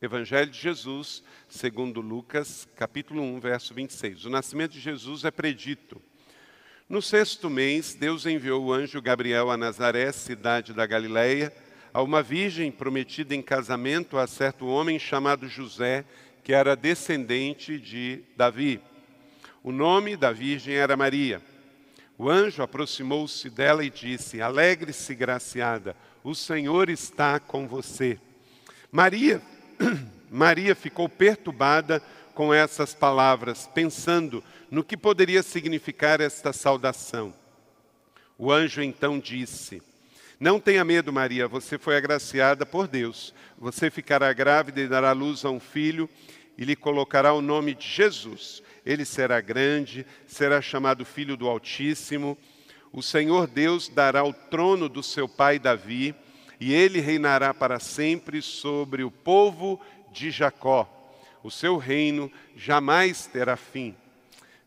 Evangelho de Jesus, segundo Lucas, capítulo 1, verso 26. O nascimento de Jesus é predito. No sexto mês, Deus enviou o anjo Gabriel a Nazaré, cidade da Galileia, a uma virgem prometida em casamento a certo homem chamado José, que era descendente de Davi. O nome da virgem era Maria. O anjo aproximou-se dela e disse: Alegre-se, graciada, o Senhor está com você. Maria Maria ficou perturbada com essas palavras, pensando no que poderia significar esta saudação. O anjo então disse: Não tenha medo, Maria, você foi agraciada por Deus. Você ficará grávida e dará luz a um filho e lhe colocará o nome de Jesus. Ele será grande, será chamado Filho do Altíssimo. O Senhor Deus dará o trono do seu pai Davi e ele reinará para sempre sobre o povo de Jacó. O seu reino jamais terá fim.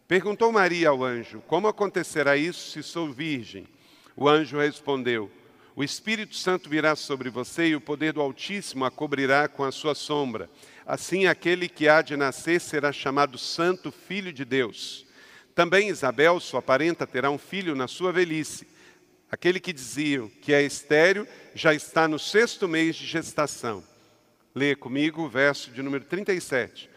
Perguntou Maria ao anjo: Como acontecerá isso se sou virgem? O anjo respondeu: O Espírito Santo virá sobre você e o poder do Altíssimo a cobrirá com a sua sombra. Assim, aquele que há de nascer será chamado Santo Filho de Deus. Também Isabel, sua parenta, terá um filho na sua velhice. Aquele que diziam que é estéreo já está no sexto mês de gestação. Leia comigo o verso de número 37.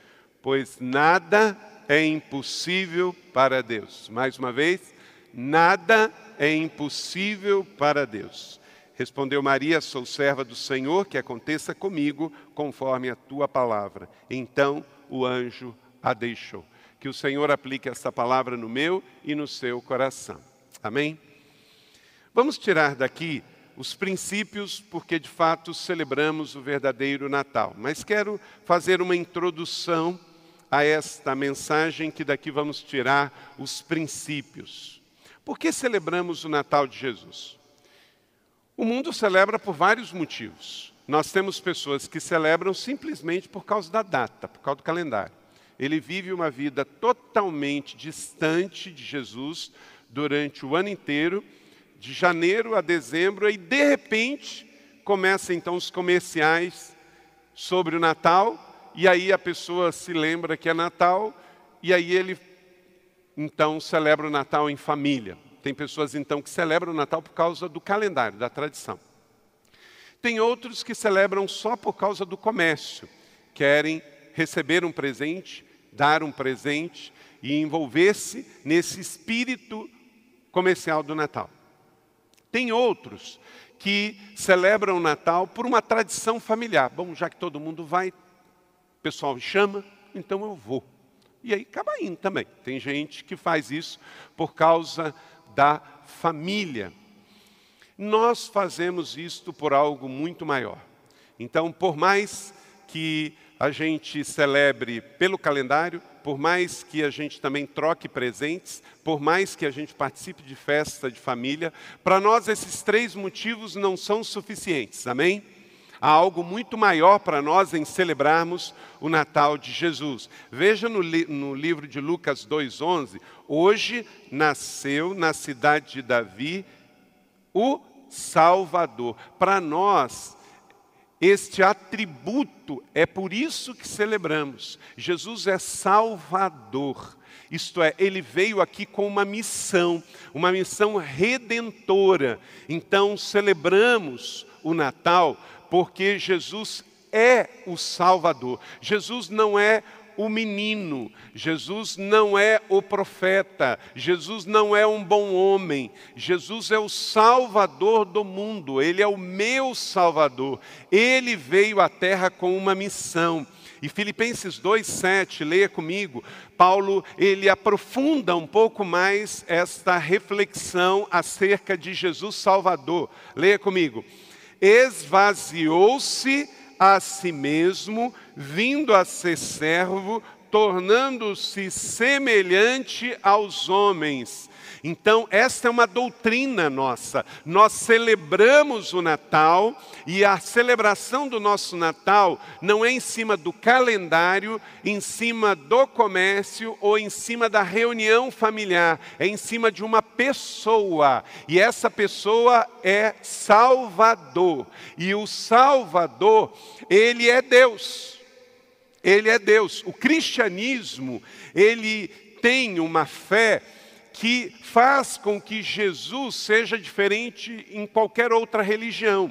Pois nada é impossível para Deus. Mais uma vez, nada é impossível para Deus. Respondeu Maria: Sou serva do Senhor, que aconteça comigo conforme a tua palavra. Então o anjo a deixou. Que o Senhor aplique essa palavra no meu e no seu coração. Amém? Vamos tirar daqui os princípios, porque de fato celebramos o verdadeiro Natal. Mas quero fazer uma introdução a esta mensagem que daqui vamos tirar os princípios. Por que celebramos o Natal de Jesus? O mundo celebra por vários motivos. Nós temos pessoas que celebram simplesmente por causa da data, por causa do calendário. Ele vive uma vida totalmente distante de Jesus durante o ano inteiro de janeiro a dezembro, e de repente começam então os comerciais sobre o Natal, e aí a pessoa se lembra que é Natal, e aí ele então celebra o Natal em família. Tem pessoas então que celebram o Natal por causa do calendário, da tradição. Tem outros que celebram só por causa do comércio, querem receber um presente, dar um presente e envolver-se nesse espírito comercial do Natal. Tem outros que celebram o Natal por uma tradição familiar. Bom, já que todo mundo vai, o pessoal chama, então eu vou. E aí acaba indo também. Tem gente que faz isso por causa da família. Nós fazemos isto por algo muito maior. Então, por mais que a gente celebre pelo calendário, por mais que a gente também troque presentes, por mais que a gente participe de festa de família, para nós esses três motivos não são suficientes, amém? Há algo muito maior para nós em celebrarmos o Natal de Jesus. Veja no, li no livro de Lucas 2,11: hoje nasceu na cidade de Davi o Salvador. Para nós, este atributo é por isso que celebramos. Jesus é Salvador. Isto é, ele veio aqui com uma missão, uma missão redentora. Então, celebramos o Natal porque Jesus é o Salvador. Jesus não é o menino, Jesus não é o profeta, Jesus não é um bom homem, Jesus é o Salvador do mundo, Ele é o meu Salvador. Ele veio à terra com uma missão. E Filipenses 2:7, leia comigo. Paulo, ele aprofunda um pouco mais esta reflexão acerca de Jesus Salvador. Leia comigo. esvaziou-se a si mesmo, vindo a ser servo, tornando-se semelhante aos homens. Então, esta é uma doutrina nossa. Nós celebramos o Natal e a celebração do nosso Natal não é em cima do calendário, em cima do comércio ou em cima da reunião familiar, é em cima de uma pessoa. E essa pessoa é Salvador. E o Salvador, ele é Deus. Ele é Deus. O cristianismo, ele tem uma fé que faz com que Jesus seja diferente em qualquer outra religião.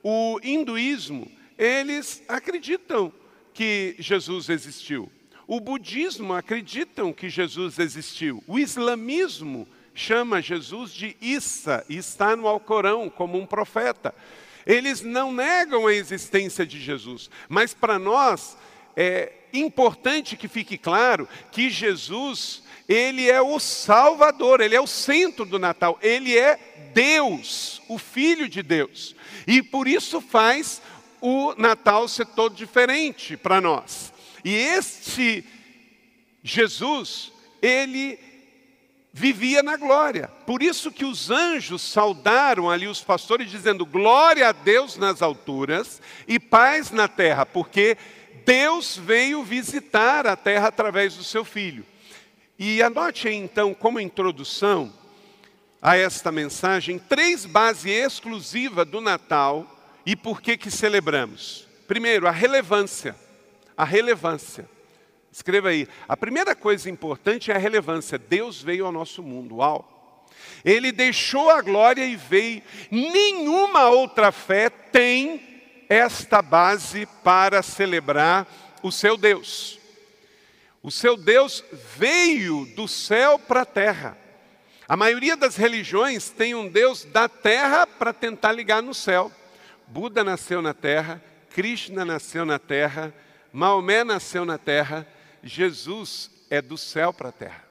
O hinduísmo, eles acreditam que Jesus existiu. O budismo acreditam que Jesus existiu. O islamismo chama Jesus de Issa e está no Alcorão como um profeta. Eles não negam a existência de Jesus, mas para nós é importante que fique claro que Jesus ele é o Salvador, ele é o centro do Natal, ele é Deus, o Filho de Deus. E por isso faz o Natal ser todo diferente para nós. E este Jesus, ele vivia na glória. Por isso que os anjos saudaram ali os pastores dizendo glória a Deus nas alturas e paz na terra, porque Deus veio visitar a terra através do seu filho. E anote aí, então, como introdução a esta mensagem, três bases exclusivas do Natal e por que que celebramos. Primeiro, a relevância. A relevância. Escreva aí. A primeira coisa importante é a relevância. Deus veio ao nosso mundo. Uau! Ele deixou a glória e veio. Nenhuma outra fé tem esta base para celebrar o seu Deus. O seu Deus veio do céu para a terra. A maioria das religiões tem um Deus da terra para tentar ligar no céu. Buda nasceu na terra, Krishna nasceu na terra, Maomé nasceu na terra, Jesus é do céu para a terra.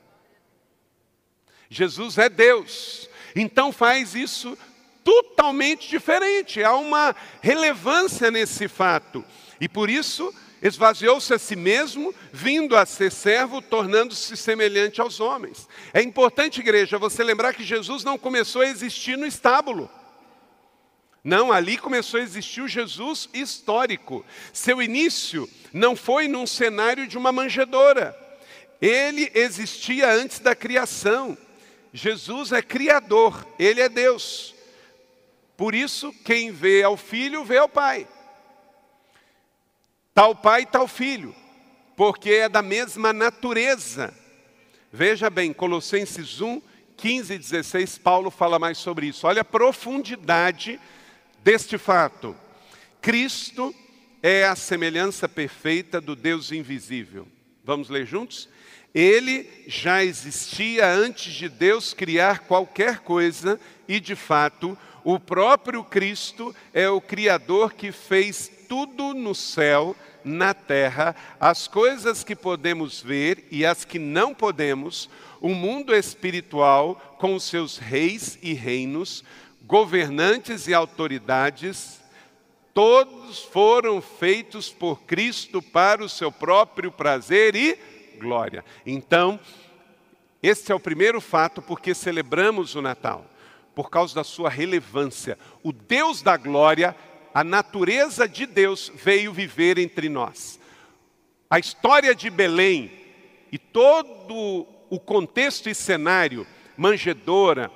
Jesus é Deus. Então faz isso totalmente diferente. Há uma relevância nesse fato. E por isso esvaziou-se a si mesmo, vindo a ser servo, tornando-se semelhante aos homens. É importante, igreja, você lembrar que Jesus não começou a existir no estábulo. Não, ali começou a existir o Jesus histórico. Seu início não foi num cenário de uma manjedoura. Ele existia antes da criação. Jesus é criador, ele é Deus. Por isso, quem vê ao filho, vê ao pai. Tal pai, tal filho, porque é da mesma natureza. Veja bem, Colossenses 1, 15 e 16, Paulo fala mais sobre isso. Olha a profundidade deste fato. Cristo é a semelhança perfeita do Deus invisível. Vamos ler juntos? Ele já existia antes de Deus criar qualquer coisa e, de fato, o próprio Cristo é o Criador que fez tudo no céu, na terra, as coisas que podemos ver e as que não podemos, o mundo espiritual com seus reis e reinos, governantes e autoridades, todos foram feitos por Cristo para o seu próprio prazer e glória. Então, este é o primeiro fato porque celebramos o Natal, por causa da sua relevância. O Deus da glória a natureza de Deus veio viver entre nós. A história de Belém e todo o contexto e cenário, manjedora,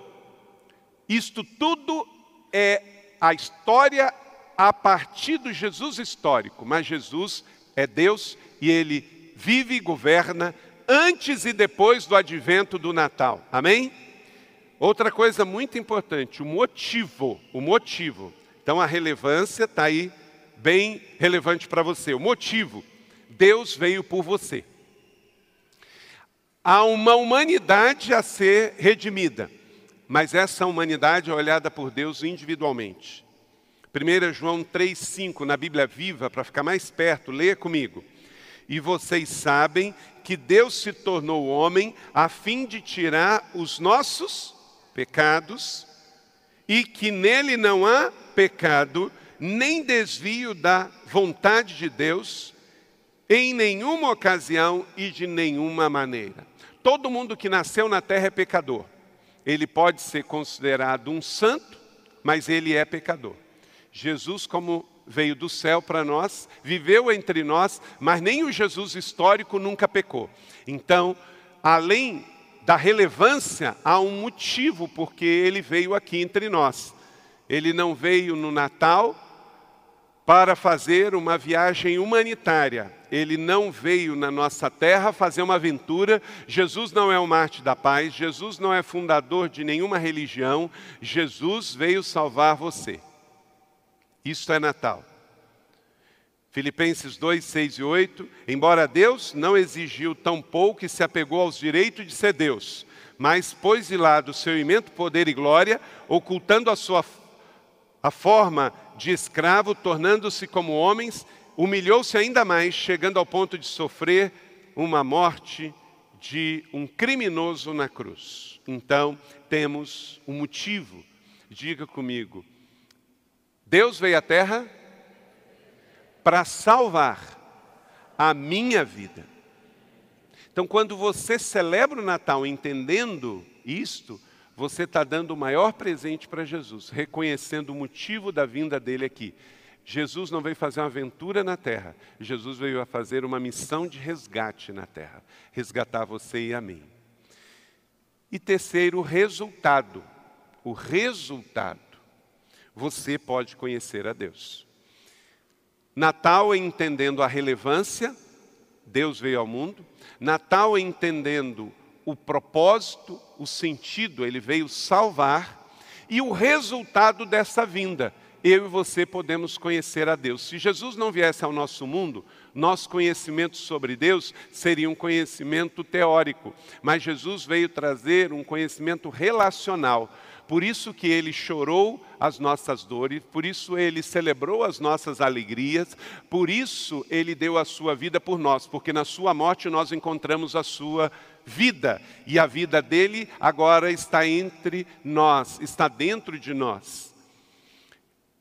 isto tudo é a história a partir do Jesus histórico, mas Jesus é Deus e ele vive e governa antes e depois do advento do Natal. Amém? Outra coisa muito importante, o motivo, o motivo então a relevância está aí bem relevante para você. O motivo, Deus veio por você. Há uma humanidade a ser redimida, mas essa humanidade é olhada por Deus individualmente. 1 João 3,5, na Bíblia Viva, para ficar mais perto, leia comigo. E vocês sabem que Deus se tornou homem a fim de tirar os nossos pecados e que nele não há pecado, nem desvio da vontade de Deus, em nenhuma ocasião e de nenhuma maneira. Todo mundo que nasceu na terra é pecador. Ele pode ser considerado um santo, mas ele é pecador. Jesus, como veio do céu para nós, viveu entre nós, mas nem o Jesus histórico nunca pecou. Então, além da relevância, há um motivo porque ele veio aqui entre nós. Ele não veio no Natal para fazer uma viagem humanitária. Ele não veio na nossa terra fazer uma aventura. Jesus não é o Marte da paz, Jesus não é fundador de nenhuma religião. Jesus veio salvar você. Isto é Natal. Filipenses 2, 6 e 8. Embora Deus não exigiu tão pouco que se apegou aos direitos de ser Deus, mas pôs de lado o seu imenso poder e glória, ocultando a sua a forma de escravo, tornando-se como homens, humilhou-se ainda mais, chegando ao ponto de sofrer uma morte de um criminoso na cruz. Então, temos um motivo. Diga comigo, Deus veio à terra para salvar a minha vida. Então, quando você celebra o Natal entendendo isto, você está dando o maior presente para Jesus, reconhecendo o motivo da vinda dele aqui. Jesus não veio fazer uma aventura na terra, Jesus veio a fazer uma missão de resgate na terra resgatar você e a mim. E terceiro, o resultado. O resultado você pode conhecer a Deus. Natal é entendendo a relevância, Deus veio ao mundo. Natal é entendendo o propósito, o sentido, ele veio salvar. E o resultado dessa vinda, eu e você podemos conhecer a Deus. Se Jesus não viesse ao nosso mundo, nosso conhecimento sobre Deus seria um conhecimento teórico, mas Jesus veio trazer um conhecimento relacional. Por isso que ele chorou as nossas dores, por isso ele celebrou as nossas alegrias, por isso ele deu a sua vida por nós, porque na sua morte nós encontramos a sua vida, e a vida dele agora está entre nós, está dentro de nós.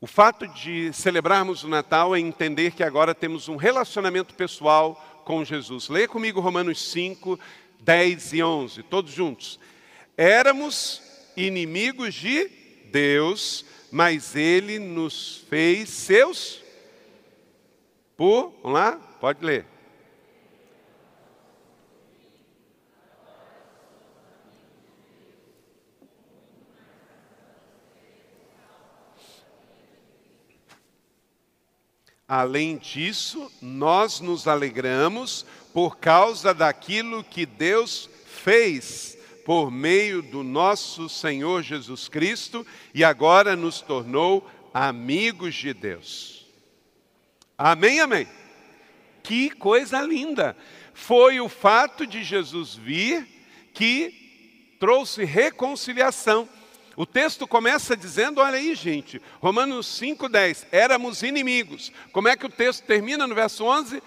O fato de celebrarmos o Natal é entender que agora temos um relacionamento pessoal com Jesus. Leia comigo Romanos 5, 10 e 11, todos juntos. Éramos inimigos de Deus, mas Ele nos fez seus. Por, vamos lá? Pode ler. Além disso, nós nos alegramos por causa daquilo que Deus fez por meio do nosso Senhor Jesus Cristo e agora nos tornou amigos de Deus. Amém, amém. Que coisa linda! Foi o fato de Jesus vir que trouxe reconciliação. O texto começa dizendo, olha aí, gente, Romanos 5:10, éramos inimigos. Como é que o texto termina no verso 11?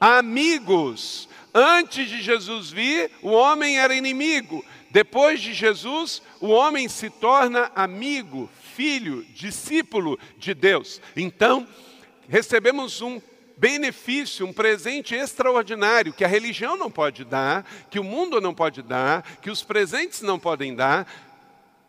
Amigos. Antes de Jesus vir, o homem era inimigo. Depois de Jesus, o homem se torna amigo, filho, discípulo de Deus. Então, recebemos um benefício, um presente extraordinário que a religião não pode dar, que o mundo não pode dar, que os presentes não podem dar.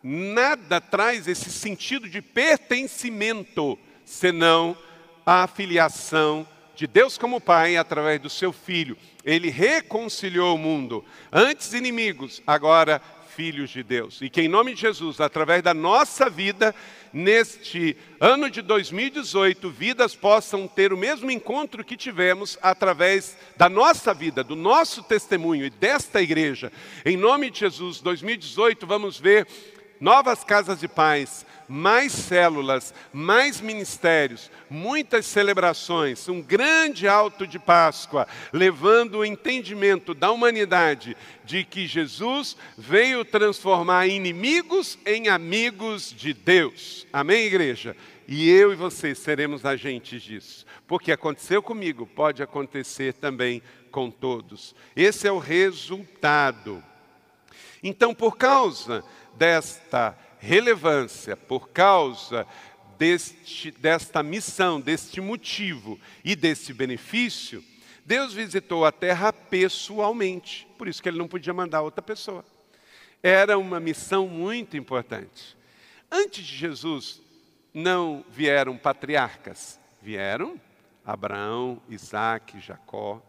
Nada traz esse sentido de pertencimento senão a filiação de Deus como Pai através do seu Filho. Ele reconciliou o mundo, antes inimigos, agora filhos de Deus. E que em nome de Jesus, através da nossa vida, neste ano de 2018, vidas possam ter o mesmo encontro que tivemos através da nossa vida, do nosso testemunho e desta igreja. Em nome de Jesus, 2018, vamos ver novas casas de paz, mais células, mais ministérios, muitas celebrações, um grande alto de Páscoa, levando o entendimento da humanidade de que Jesus veio transformar inimigos em amigos de Deus. Amém, igreja? E eu e você seremos agentes disso. Porque aconteceu comigo, pode acontecer também com todos. Esse é o resultado. Então, por causa desta relevância, por causa deste, desta missão, deste motivo e desse benefício, Deus visitou a terra pessoalmente. Por isso que ele não podia mandar outra pessoa. Era uma missão muito importante. Antes de Jesus, não vieram patriarcas, vieram Abraão, Isaac, Jacó.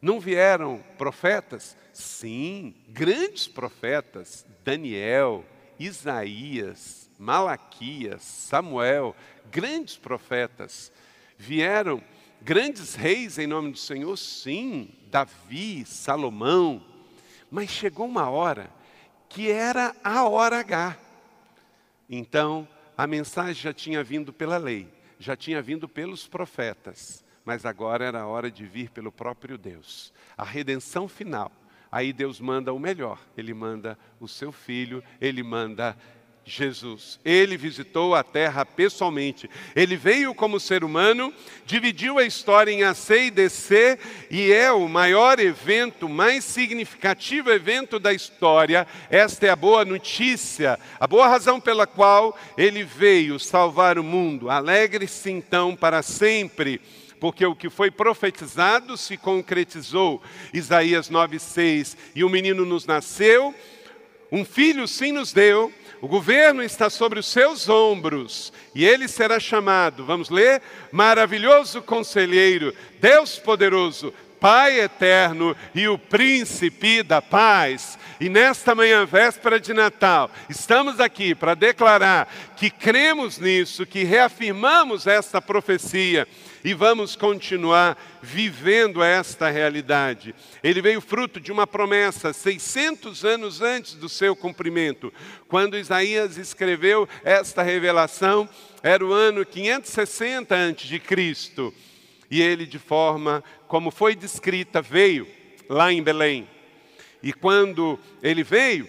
Não vieram profetas? Sim, grandes profetas, Daniel, Isaías, Malaquias, Samuel, grandes profetas. Vieram grandes reis em nome do Senhor? Sim, Davi, Salomão. Mas chegou uma hora que era a hora H. Então, a mensagem já tinha vindo pela lei, já tinha vindo pelos profetas, mas agora era a hora de vir pelo próprio Deus. A redenção final. Aí Deus manda o melhor, Ele manda o seu filho, Ele manda Jesus. Ele visitou a terra pessoalmente. Ele veio como ser humano, dividiu a história em A, C e DC e é o maior evento, mais significativo evento da história. Esta é a boa notícia, a boa razão pela qual ele veio salvar o mundo. Alegre-se então para sempre porque o que foi profetizado se concretizou. Isaías 9,6: E o menino nos nasceu, um filho sim nos deu, o governo está sobre os seus ombros e ele será chamado, vamos ler? Maravilhoso conselheiro, Deus poderoso, Pai eterno e o príncipe da paz. E nesta manhã, véspera de Natal, estamos aqui para declarar que cremos nisso, que reafirmamos esta profecia e vamos continuar vivendo esta realidade. Ele veio fruto de uma promessa 600 anos antes do seu cumprimento. Quando Isaías escreveu esta revelação, era o ano 560 antes de Cristo. E ele, de forma como foi descrita, veio lá em Belém. E quando ele veio,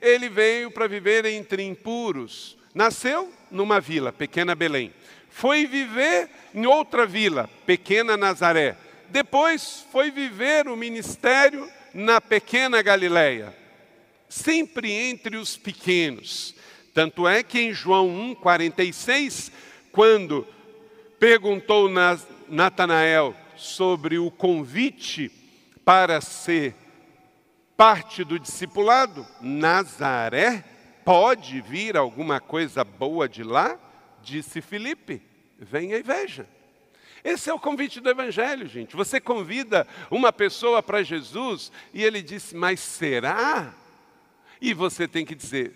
ele veio para viver entre impuros. Nasceu numa vila, pequena Belém foi viver em outra vila, pequena Nazaré. Depois foi viver o ministério na pequena Galileia, sempre entre os pequenos. Tanto é que em João 1,46, quando perguntou Natanael sobre o convite para ser parte do discipulado, Nazaré, pode vir alguma coisa boa de lá? Disse Filipe: venha e veja. Esse é o convite do Evangelho, gente. Você convida uma pessoa para Jesus e ele disse, mas será? E você tem que dizer,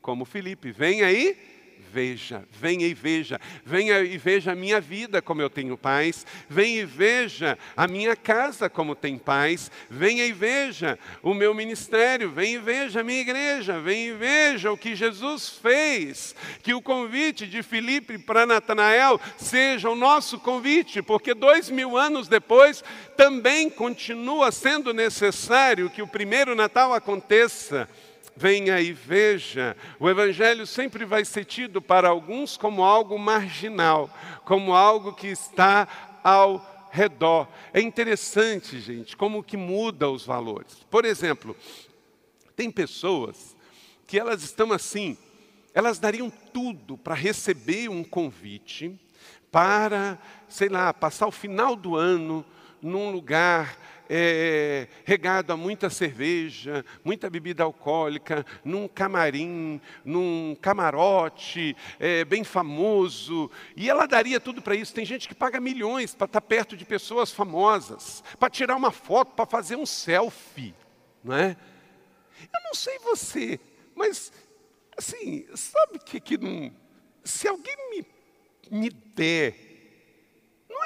como Felipe, vem aí veja, venha e veja, venha e veja a minha vida como eu tenho paz, venha e veja a minha casa como tem paz, venha e veja o meu ministério, venha e veja a minha igreja, venha e veja o que Jesus fez, que o convite de Filipe para Natanael seja o nosso convite, porque dois mil anos depois também continua sendo necessário que o primeiro Natal aconteça venha e veja. O Evangelho sempre vai ser tido para alguns como algo marginal, como algo que está ao redor. É interessante, gente, como que muda os valores. Por exemplo, tem pessoas que elas estão assim, elas dariam tudo para receber um convite para, sei lá, passar o final do ano num lugar é, regado a muita cerveja, muita bebida alcoólica, num camarim, num camarote é, bem famoso, e ela daria tudo para isso. Tem gente que paga milhões para estar tá perto de pessoas famosas, para tirar uma foto, para fazer um selfie, não é? Eu não sei você, mas assim, sabe que, que não, se alguém me, me der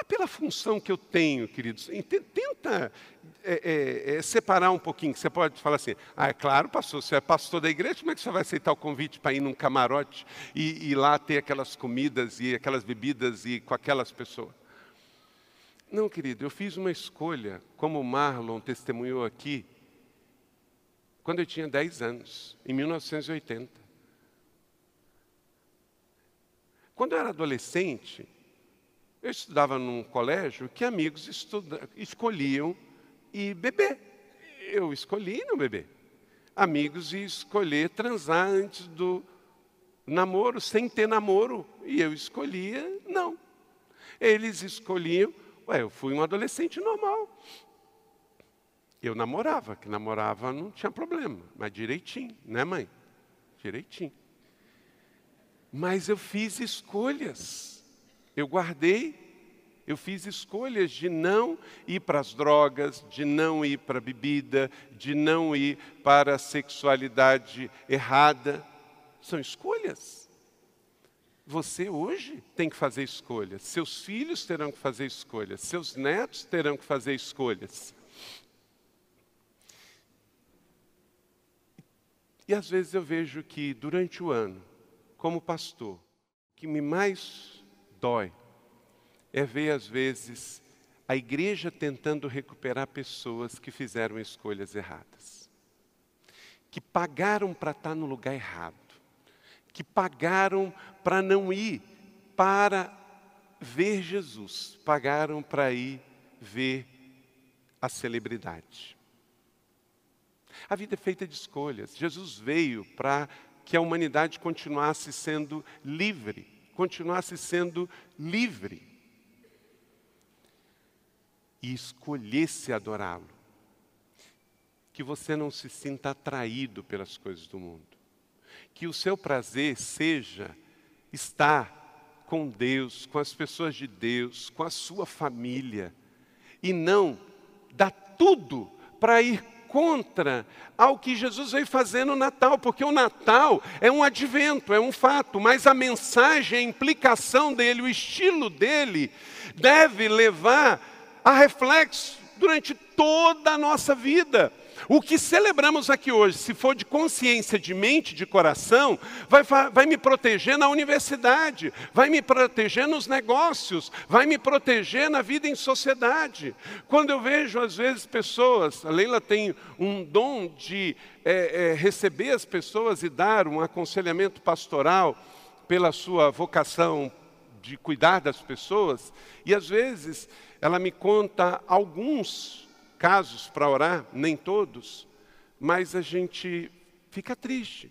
é pela função que eu tenho, queridos. Tenta é, é, é, separar um pouquinho. Você pode falar assim, ah, é claro, pastor, você é pastor da igreja, como é que você vai aceitar o convite para ir num camarote e, e lá ter aquelas comidas e aquelas bebidas e com aquelas pessoas? Não, querido, eu fiz uma escolha, como o Marlon testemunhou aqui, quando eu tinha 10 anos, em 1980. Quando eu era adolescente, eu estudava num colégio que amigos estuda, escolhiam e beber. Eu escolhi não beber. Amigos e escolher transar antes do namoro sem ter namoro e eu escolhia não. Eles escolhiam, ué, eu fui um adolescente normal. Eu namorava, que namorava não tinha problema, mas direitinho, né, mãe? Direitinho. Mas eu fiz escolhas. Eu guardei, eu fiz escolhas de não ir para as drogas, de não ir para a bebida, de não ir para a sexualidade errada. São escolhas. Você hoje tem que fazer escolhas. Seus filhos terão que fazer escolhas. Seus netos terão que fazer escolhas. E às vezes eu vejo que durante o ano, como pastor, o que me mais dói é ver, às vezes, a igreja tentando recuperar pessoas que fizeram escolhas erradas, que pagaram para estar no lugar errado, que pagaram para não ir para ver Jesus, pagaram para ir ver a celebridade. A vida é feita de escolhas. Jesus veio para que a humanidade continuasse sendo livre, continuasse sendo livre. E escolhesse adorá-lo. Que você não se sinta atraído pelas coisas do mundo. Que o seu prazer seja estar com Deus, com as pessoas de Deus, com a sua família. E não dar tudo para ir contra ao que Jesus veio fazer no Natal, porque o Natal é um advento, é um fato, mas a mensagem, a implicação dele, o estilo dele, deve levar a reflexo durante toda a nossa vida. O que celebramos aqui hoje, se for de consciência, de mente, de coração, vai, vai me proteger na universidade, vai me proteger nos negócios, vai me proteger na vida em sociedade. Quando eu vejo, às vezes, pessoas, a Leila tem um dom de é, é, receber as pessoas e dar um aconselhamento pastoral pela sua vocação de cuidar das pessoas, e às vezes ela me conta alguns casos para orar, nem todos, mas a gente fica triste.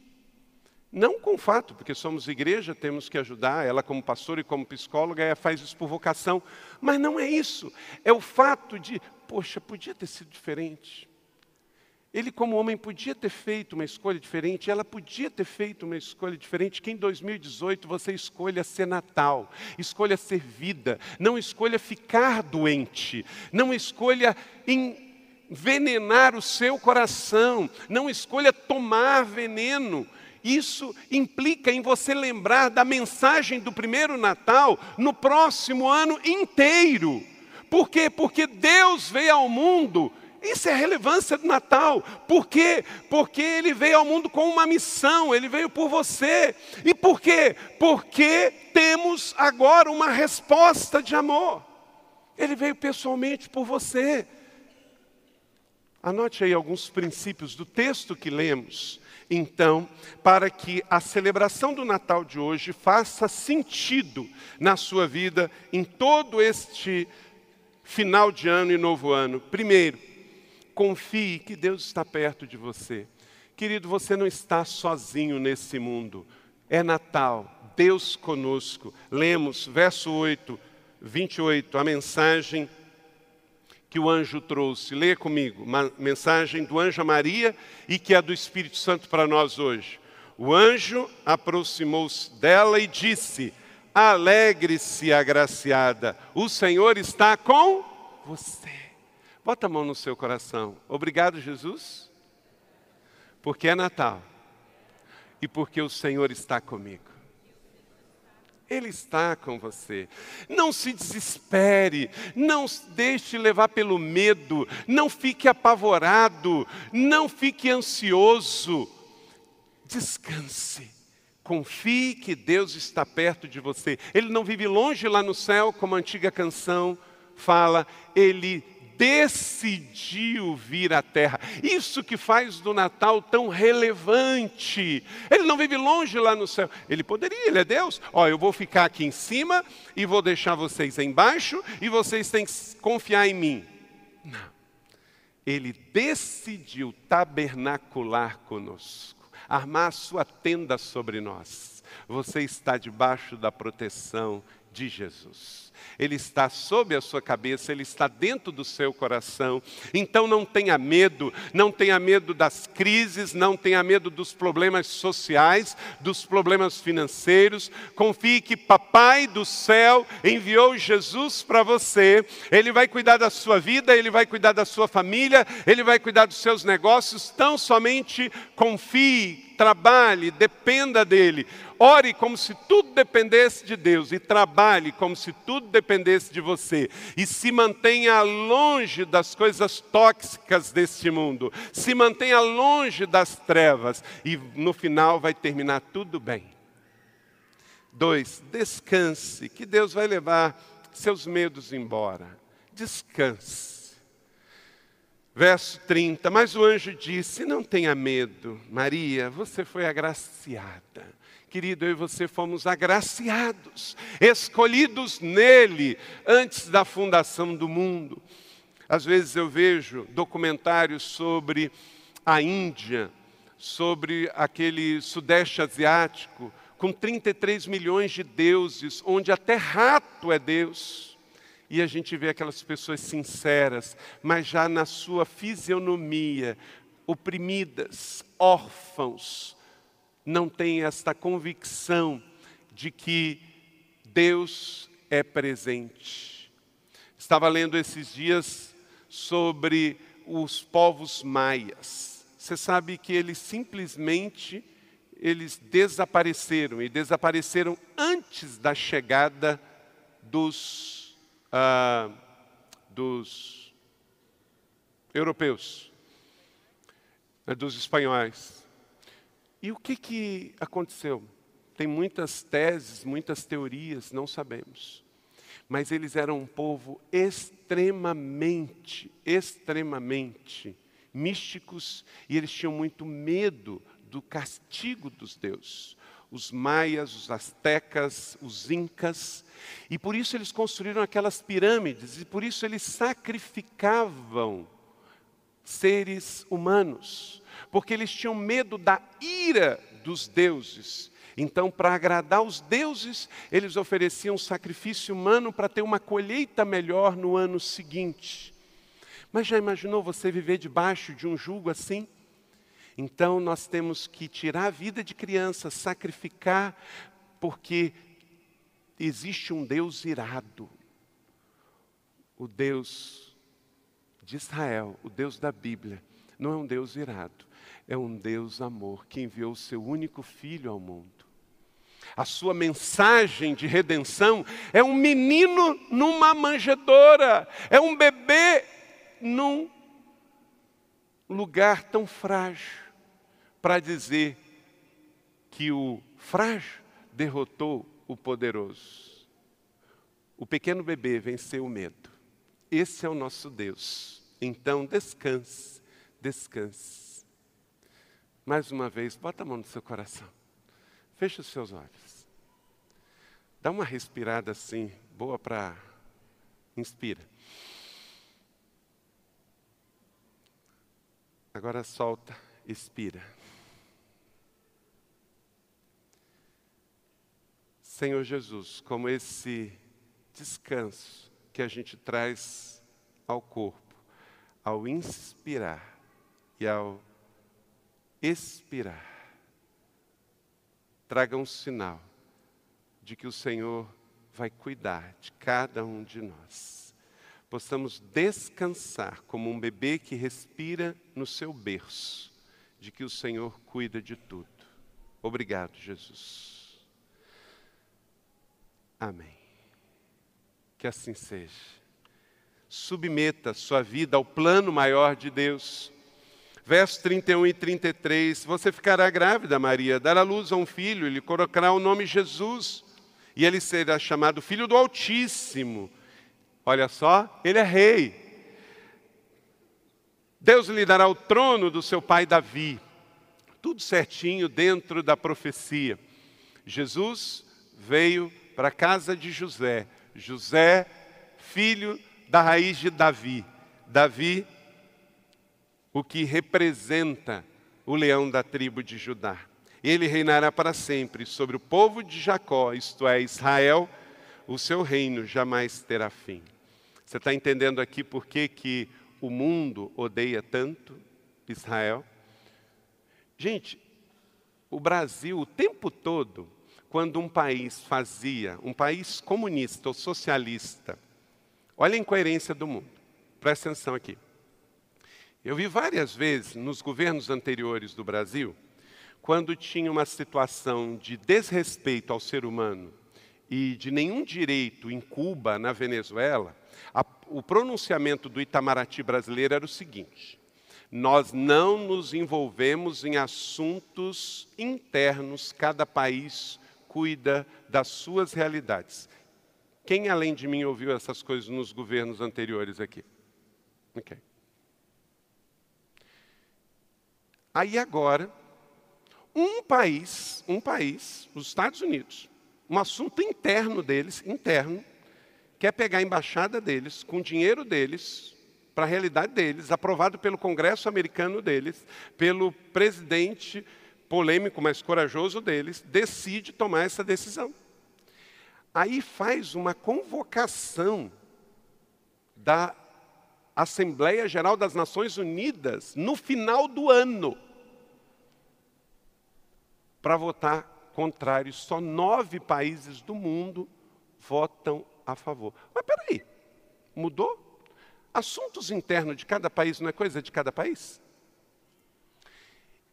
Não com o fato, porque somos igreja, temos que ajudar, ela como pastora e como psicóloga, ela faz isso por vocação, mas não é isso. É o fato de, poxa, podia ter sido diferente. Ele, como homem, podia ter feito uma escolha diferente, ela podia ter feito uma escolha diferente, que em 2018 você escolha ser natal, escolha ser vida, não escolha ficar doente, não escolha envenenar o seu coração, não escolha tomar veneno. Isso implica em você lembrar da mensagem do primeiro Natal no próximo ano inteiro. Por quê? Porque Deus veio ao mundo isso é a relevância do Natal. Por quê? Porque ele veio ao mundo com uma missão, ele veio por você. E por quê? Porque temos agora uma resposta de amor. Ele veio pessoalmente por você. Anote aí alguns princípios do texto que lemos, então, para que a celebração do Natal de hoje faça sentido na sua vida em todo este final de ano e novo ano. Primeiro, confie que Deus está perto de você. Querido, você não está sozinho nesse mundo. É Natal, Deus conosco. Lemos, verso 8, 28, a mensagem que o anjo trouxe. Leia comigo, uma mensagem do anjo a Maria e que é do Espírito Santo para nós hoje. O anjo aproximou-se dela e disse: Alegre-se, agraciada, o Senhor está com você. Bota a mão no seu coração. Obrigado, Jesus, porque é Natal e porque o Senhor está comigo. Ele está com você. Não se desespere, não deixe levar pelo medo, não fique apavorado, não fique ansioso. Descanse. Confie que Deus está perto de você. Ele não vive longe lá no céu, como a antiga canção fala, ele decidiu vir à terra. Isso que faz do Natal tão relevante. Ele não vive longe lá no céu. Ele poderia, ele é Deus. Ó, eu vou ficar aqui em cima e vou deixar vocês embaixo e vocês têm que confiar em mim. Não. Ele decidiu tabernacular conosco, armar sua tenda sobre nós. você está debaixo da proteção de Jesus. Ele está sob a sua cabeça, ele está dentro do seu coração. Então não tenha medo, não tenha medo das crises, não tenha medo dos problemas sociais, dos problemas financeiros. Confie que Papai do céu enviou Jesus para você. Ele vai cuidar da sua vida, ele vai cuidar da sua família, ele vai cuidar dos seus negócios. Tão somente confie, trabalhe, dependa dele. Ore como se tudo dependesse de Deus e trabalhe como se tudo dependesse de você. E se mantenha longe das coisas tóxicas deste mundo. Se mantenha longe das trevas e no final vai terminar tudo bem. Dois, descanse, que Deus vai levar seus medos embora. Descanse. Verso 30, mas o anjo disse: Não tenha medo, Maria, você foi agraciada Querido, eu e você fomos agraciados, escolhidos nele antes da fundação do mundo. Às vezes eu vejo documentários sobre a Índia, sobre aquele Sudeste Asiático, com 33 milhões de deuses, onde até rato é Deus. E a gente vê aquelas pessoas sinceras, mas já na sua fisionomia, oprimidas, órfãos, não tem esta convicção de que Deus é presente. Estava lendo esses dias sobre os povos maias. Você sabe que eles simplesmente eles desapareceram e desapareceram antes da chegada dos, ah, dos europeus, né, dos espanhóis. E o que, que aconteceu? Tem muitas teses, muitas teorias, não sabemos. Mas eles eram um povo extremamente, extremamente místicos e eles tinham muito medo do castigo dos deuses. Os maias, os astecas, os incas, e por isso eles construíram aquelas pirâmides, e por isso eles sacrificavam seres humanos porque eles tinham medo da ira dos deuses. Então, para agradar os deuses, eles ofereciam sacrifício humano para ter uma colheita melhor no ano seguinte. Mas já imaginou você viver debaixo de um jugo assim? Então, nós temos que tirar a vida de criança, sacrificar, porque existe um Deus irado. O Deus de Israel, o Deus da Bíblia, não é um Deus irado é um Deus amor que enviou o seu único filho ao mundo. A sua mensagem de redenção é um menino numa manjedoura, é um bebê num lugar tão frágil, para dizer que o frágil derrotou o poderoso. O pequeno bebê venceu o medo. Esse é o nosso Deus. Então descanse, descanse. Mais uma vez, bota a mão no seu coração. Feche os seus olhos. Dá uma respirada assim, boa para. Inspira. Agora solta, expira. Senhor Jesus, como esse descanso que a gente traz ao corpo, ao inspirar e ao expirar, traga um sinal de que o Senhor vai cuidar de cada um de nós. Possamos descansar como um bebê que respira no seu berço, de que o Senhor cuida de tudo. Obrigado, Jesus. Amém. Que assim seja. Submeta sua vida ao plano maior de Deus Versos 31 e 33, você ficará grávida, Maria, dará luz a um filho, ele colocará o nome Jesus, e ele será chamado Filho do Altíssimo. Olha só, ele é rei. Deus lhe dará o trono do seu pai Davi. Tudo certinho dentro da profecia. Jesus veio para a casa de José. José, filho da raiz de Davi. Davi, o que representa o leão da tribo de Judá. Ele reinará para sempre sobre o povo de Jacó, isto é, Israel, o seu reino jamais terá fim. Você está entendendo aqui por que, que o mundo odeia tanto Israel? Gente, o Brasil, o tempo todo, quando um país fazia, um país comunista ou socialista, olha a incoerência do mundo, presta atenção aqui. Eu vi várias vezes nos governos anteriores do Brasil, quando tinha uma situação de desrespeito ao ser humano e de nenhum direito em Cuba, na Venezuela, a, o pronunciamento do Itamaraty brasileiro era o seguinte: nós não nos envolvemos em assuntos internos, cada país cuida das suas realidades. Quem além de mim ouviu essas coisas nos governos anteriores aqui? Ok. Aí agora, um país, um país, os Estados Unidos, um assunto interno deles, interno, quer pegar a embaixada deles, com o dinheiro deles, para a realidade deles, aprovado pelo Congresso americano deles, pelo presidente polêmico, mas corajoso deles, decide tomar essa decisão. Aí faz uma convocação da Assembleia Geral das Nações Unidas no final do ano para votar contrário. Só nove países do mundo votam a favor. Mas peraí, mudou? Assuntos internos de cada país não é coisa de cada país?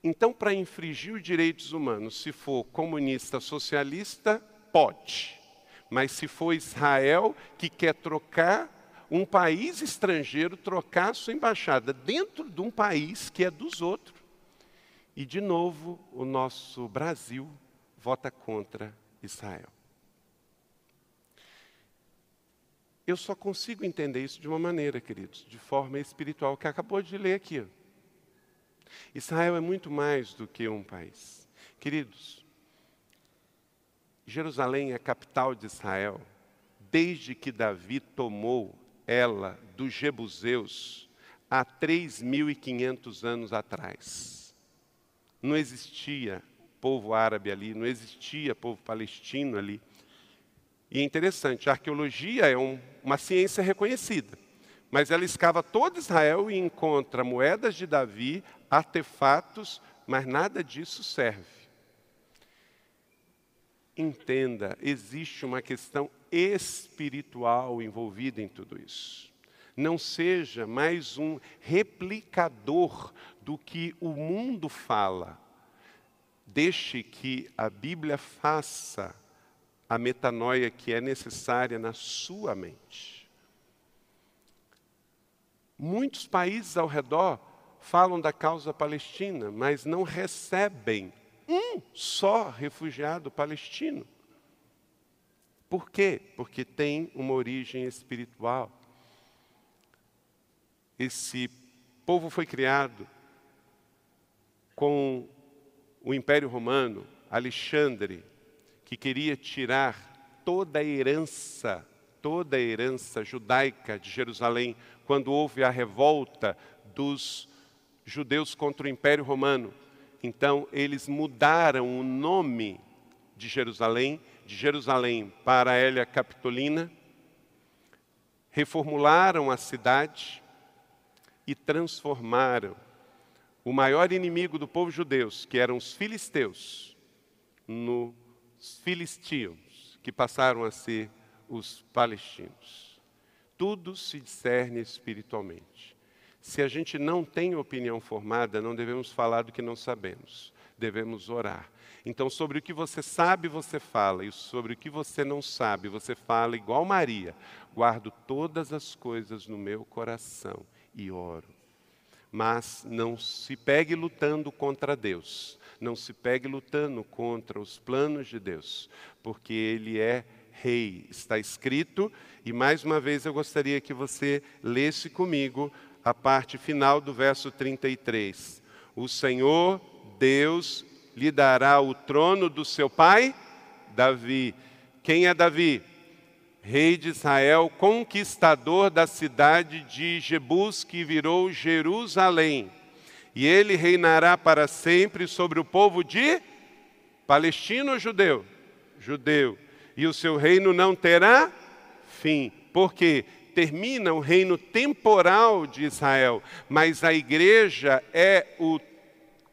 Então, para infringir os direitos humanos, se for comunista, socialista, pode. Mas se for Israel que quer trocar um país estrangeiro, trocar sua embaixada dentro de um país que é dos outros. E, de novo, o nosso Brasil vota contra Israel. Eu só consigo entender isso de uma maneira, queridos, de forma espiritual, que acabou de ler aqui. Israel é muito mais do que um país. Queridos, Jerusalém é a capital de Israel desde que Davi tomou ela dos Jebuseus há 3.500 anos atrás. Não existia povo árabe ali, não existia povo palestino ali. E é interessante, a arqueologia é um, uma ciência reconhecida, mas ela escava todo Israel e encontra moedas de Davi, artefatos, mas nada disso serve. Entenda, existe uma questão espiritual envolvida em tudo isso. Não seja mais um replicador do que o mundo fala. Deixe que a Bíblia faça a metanoia que é necessária na sua mente. Muitos países ao redor falam da causa palestina, mas não recebem um só refugiado palestino. Por quê? Porque tem uma origem espiritual. Esse povo foi criado com o Império Romano, Alexandre, que queria tirar toda a herança, toda a herança judaica de Jerusalém, quando houve a revolta dos judeus contra o Império Romano. Então, eles mudaram o nome de Jerusalém, de Jerusalém para Hélia Capitolina, reformularam a cidade e transformaram o maior inimigo do povo judeu, que eram os filisteus, no os filisteus, que passaram a ser os palestinos. Tudo se discerne espiritualmente. Se a gente não tem opinião formada, não devemos falar do que não sabemos, devemos orar. Então, sobre o que você sabe, você fala, e sobre o que você não sabe, você fala igual Maria: guardo todas as coisas no meu coração e oro. Mas não se pegue lutando contra Deus, não se pegue lutando contra os planos de Deus, porque Ele é Rei, está escrito, e mais uma vez eu gostaria que você lesse comigo a parte final do verso 33. O Senhor Deus lhe dará o trono do seu pai, Davi. Quem é Davi? Rei de Israel, conquistador da cidade de Jebus, que virou Jerusalém e ele reinará para sempre sobre o povo de Palestino ou judeu? Judeu. E o seu reino não terá fim. Por quê? Termina o reino temporal de Israel, mas a igreja é o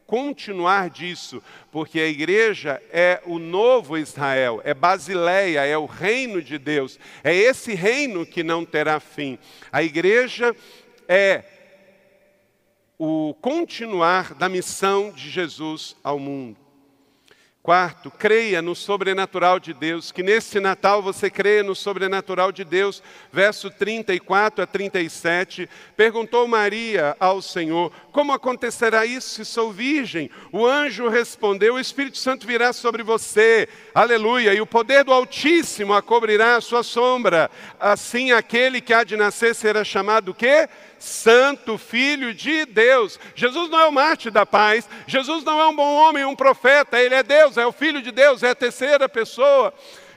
continuar disso, porque a igreja é o novo Israel, é Basileia, é o reino de Deus, é esse reino que não terá fim. A igreja é o continuar da missão de Jesus ao mundo. Quarto, creia no sobrenatural de Deus, que nesse Natal você creia no sobrenatural de Deus. Verso 34 a 37, perguntou Maria ao Senhor: Como acontecerá isso se sou virgem? O anjo respondeu: O Espírito Santo virá sobre você, aleluia, e o poder do Altíssimo a cobrirá a sua sombra. Assim aquele que há de nascer será chamado o quê? Santo Filho de Deus. Jesus não é o Marte da paz, Jesus não é um bom homem, um profeta, ele é Deus, é o Filho de Deus, é a terceira pessoa.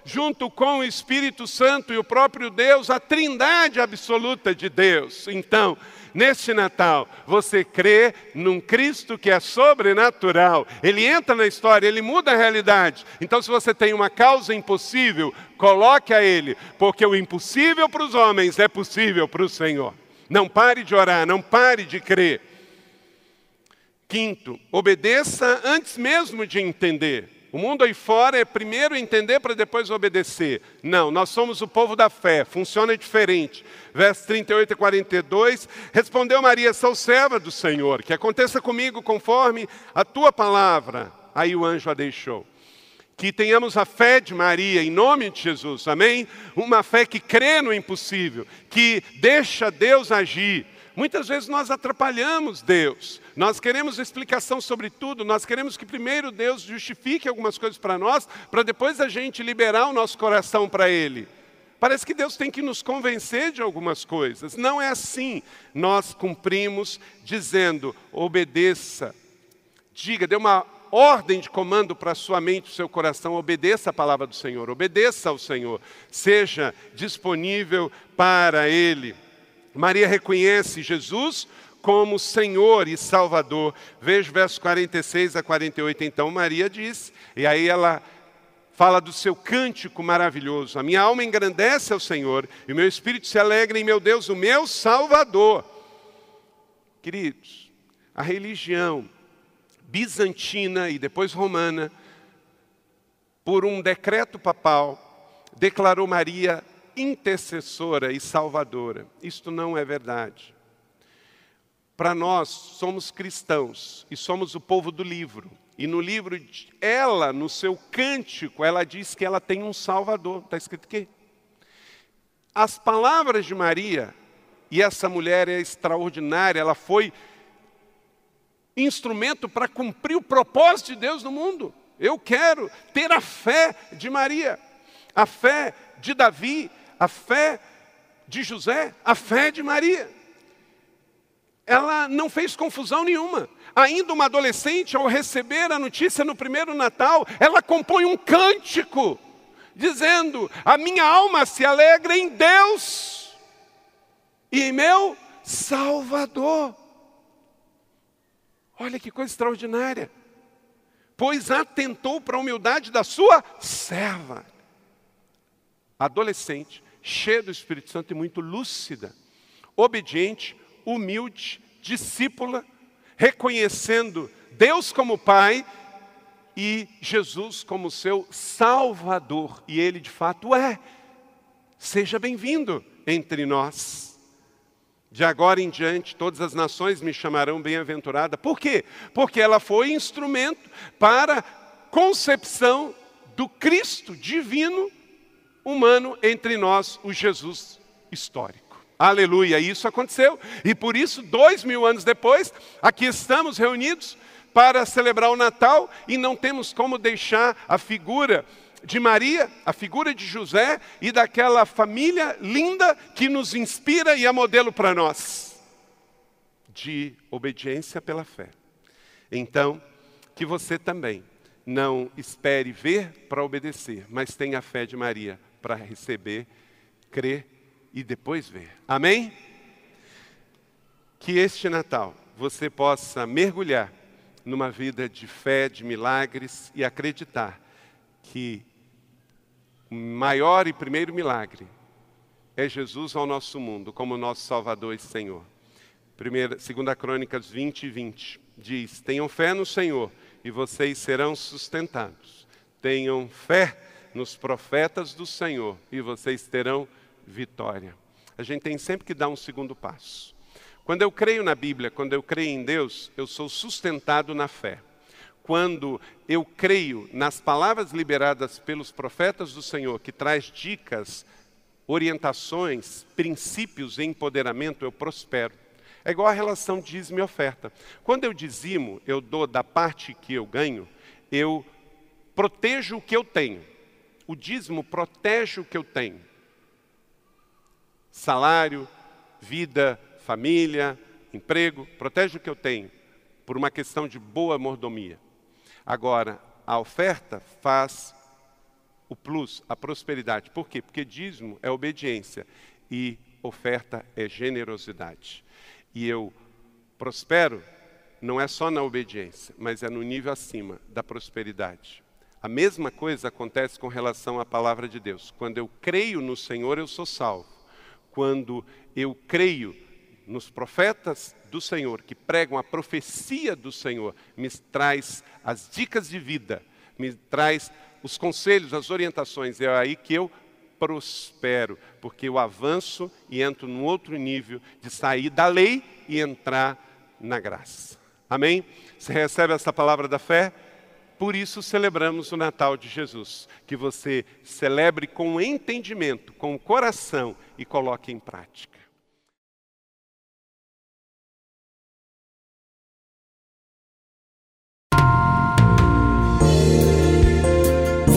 Junto com o Espírito Santo e o próprio Deus, a trindade absoluta de Deus. Então, neste Natal, você crê num Cristo que é sobrenatural. Ele entra na história, ele muda a realidade. Então, se você tem uma causa impossível, coloque a Ele, porque o impossível para os homens é possível para o Senhor. Não pare de orar, não pare de crer. Quinto, obedeça antes mesmo de entender. O mundo aí fora é primeiro entender para depois obedecer. Não, nós somos o povo da fé, funciona diferente. Versos 38 e 42, respondeu Maria, sou serva do Senhor, que aconteça comigo conforme a tua palavra. Aí o anjo a deixou que tenhamos a fé de Maria em nome de Jesus, amém? Uma fé que crê no impossível, que deixa Deus agir. Muitas vezes nós atrapalhamos Deus, nós queremos explicação sobre tudo, nós queremos que primeiro Deus justifique algumas coisas para nós, para depois a gente liberar o nosso coração para Ele. Parece que Deus tem que nos convencer de algumas coisas. Não é assim. Nós cumprimos dizendo: obedeça. Diga, dê uma ordem de comando para a sua mente, o seu coração, obedeça a palavra do Senhor, obedeça ao Senhor, seja disponível para Ele. Maria reconhece Jesus como Senhor e Salvador. Veja versos 46 a 48. Então Maria diz, e aí ela fala do seu cântico maravilhoso. A minha alma engrandece ao Senhor, e o meu espírito se alegra em meu Deus, o meu Salvador. Queridos, a religião bizantina e depois romana, por um decreto papal, declarou Maria intercessora e salvadora. Isto não é verdade. Para nós, somos cristãos e somos o povo do livro. E no livro, ela, no seu cântico, ela diz que ela tem um salvador. Está escrito aqui. As palavras de Maria, e essa mulher é extraordinária, ela foi instrumento para cumprir o propósito de Deus no mundo. Eu quero ter a fé de Maria, a fé de Davi, a fé de José, a fé de Maria. Ela não fez confusão nenhuma. Ainda uma adolescente, ao receber a notícia no primeiro Natal, ela compõe um cântico, dizendo: A minha alma se alegra em Deus e em meu Salvador. Olha que coisa extraordinária. Pois atentou para a humildade da sua serva. Adolescente, cheia do Espírito Santo e muito lúcida, obediente, humilde, discípula, reconhecendo Deus como Pai e Jesus como seu Salvador. E Ele de fato é. Seja bem-vindo entre nós. De agora em diante, todas as nações me chamarão bem-aventurada. Por quê? Porque ela foi instrumento para concepção do Cristo divino, humano entre nós, o Jesus histórico. Aleluia, isso aconteceu. E por isso, dois mil anos depois, aqui estamos reunidos para celebrar o Natal e não temos como deixar a figura de Maria, a figura de José e daquela família linda que nos inspira e é modelo para nós de obediência pela fé. Então, que você também não espere ver para obedecer, mas tenha a fé de Maria para receber, crer e depois ver. Amém? Que este Natal você possa mergulhar numa vida de fé, de milagres e acreditar que o maior e primeiro milagre é Jesus ao nosso mundo como nosso Salvador e Senhor. Primeira, segunda Crônicas 20 e 20 diz: Tenham fé no Senhor e vocês serão sustentados. Tenham fé nos profetas do Senhor e vocês terão vitória. A gente tem sempre que dar um segundo passo. Quando eu creio na Bíblia, quando eu creio em Deus, eu sou sustentado na fé. Quando eu creio nas palavras liberadas pelos profetas do Senhor, que traz dicas, orientações, princípios e empoderamento, eu prospero. É igual a relação dízimo e oferta. Quando eu dizimo, eu dou da parte que eu ganho, eu protejo o que eu tenho. O dízimo protege o que eu tenho. Salário, vida, família, emprego, protege o que eu tenho, por uma questão de boa mordomia. Agora, a oferta faz o plus, a prosperidade. Por quê? Porque dízimo é obediência e oferta é generosidade. E eu prospero não é só na obediência, mas é no nível acima da prosperidade. A mesma coisa acontece com relação à palavra de Deus. Quando eu creio no Senhor, eu sou salvo. Quando eu creio nos profetas do Senhor, que pregam a profecia do Senhor, me traz as dicas de vida, me traz os conselhos, as orientações. É aí que eu prospero, porque eu avanço e entro num outro nível de sair da lei e entrar na graça. Amém? Você recebe essa palavra da fé? Por isso celebramos o Natal de Jesus. Que você celebre com entendimento, com o coração e coloque em prática.